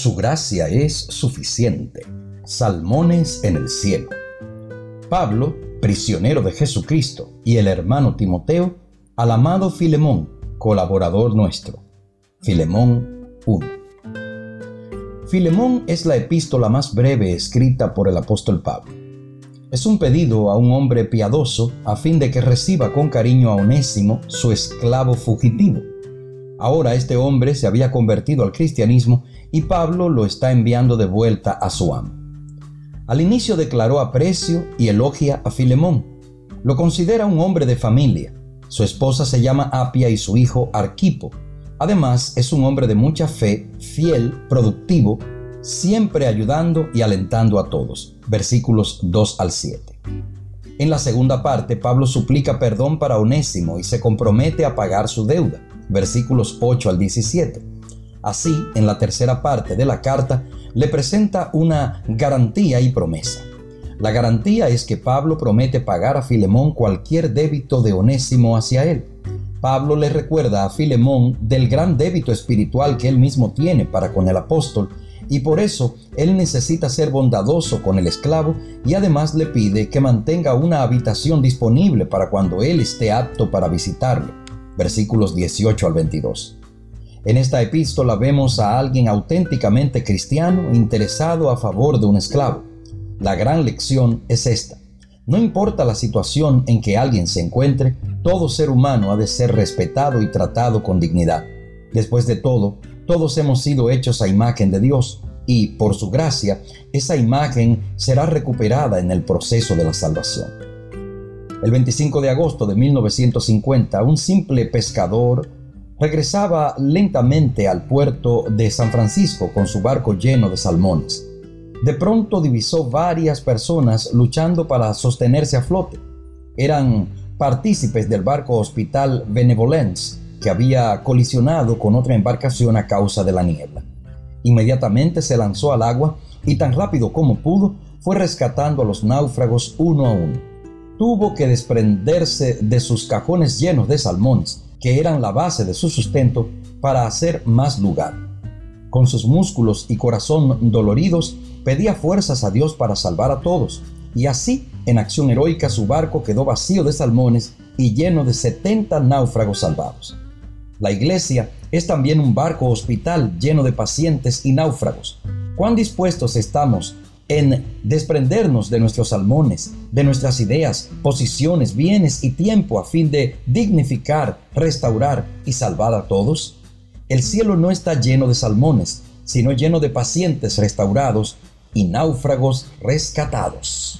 Su gracia es suficiente. Salmones en el cielo. Pablo, prisionero de Jesucristo, y el hermano Timoteo, al amado Filemón, colaborador nuestro. Filemón 1. Filemón es la epístola más breve escrita por el apóstol Pablo. Es un pedido a un hombre piadoso a fin de que reciba con cariño a Onésimo, su esclavo fugitivo. Ahora este hombre se había convertido al cristianismo y Pablo lo está enviando de vuelta a su amo. Al inicio declaró aprecio y elogia a Filemón. Lo considera un hombre de familia. Su esposa se llama Apia y su hijo Arquipo. Además, es un hombre de mucha fe, fiel, productivo, siempre ayudando y alentando a todos. Versículos 2 al 7. En la segunda parte, Pablo suplica perdón para Onésimo y se compromete a pagar su deuda. Versículos 8 al 17. Así, en la tercera parte de la carta, le presenta una garantía y promesa. La garantía es que Pablo promete pagar a Filemón cualquier débito de Onésimo hacia él. Pablo le recuerda a Filemón del gran débito espiritual que él mismo tiene para con el apóstol y por eso él necesita ser bondadoso con el esclavo y además le pide que mantenga una habitación disponible para cuando él esté apto para visitarlo. Versículos 18 al 22. En esta epístola vemos a alguien auténticamente cristiano interesado a favor de un esclavo. La gran lección es esta. No importa la situación en que alguien se encuentre, todo ser humano ha de ser respetado y tratado con dignidad. Después de todo, todos hemos sido hechos a imagen de Dios y, por su gracia, esa imagen será recuperada en el proceso de la salvación. El 25 de agosto de 1950, un simple pescador regresaba lentamente al puerto de San Francisco con su barco lleno de salmones. De pronto divisó varias personas luchando para sostenerse a flote. Eran partícipes del barco Hospital Benevolence, que había colisionado con otra embarcación a causa de la niebla. Inmediatamente se lanzó al agua y tan rápido como pudo fue rescatando a los náufragos uno a uno. Tuvo que desprenderse de sus cajones llenos de salmones que eran la base de su sustento, para hacer más lugar. Con sus músculos y corazón doloridos, pedía fuerzas a Dios para salvar a todos, y así, en acción heroica, su barco quedó vacío de salmones y lleno de 70 náufragos salvados. La iglesia es también un barco hospital lleno de pacientes y náufragos. ¿Cuán dispuestos estamos en desprendernos de nuestros salmones, de nuestras ideas, posiciones, bienes y tiempo a fin de dignificar, restaurar y salvar a todos? El cielo no está lleno de salmones, sino lleno de pacientes restaurados y náufragos rescatados.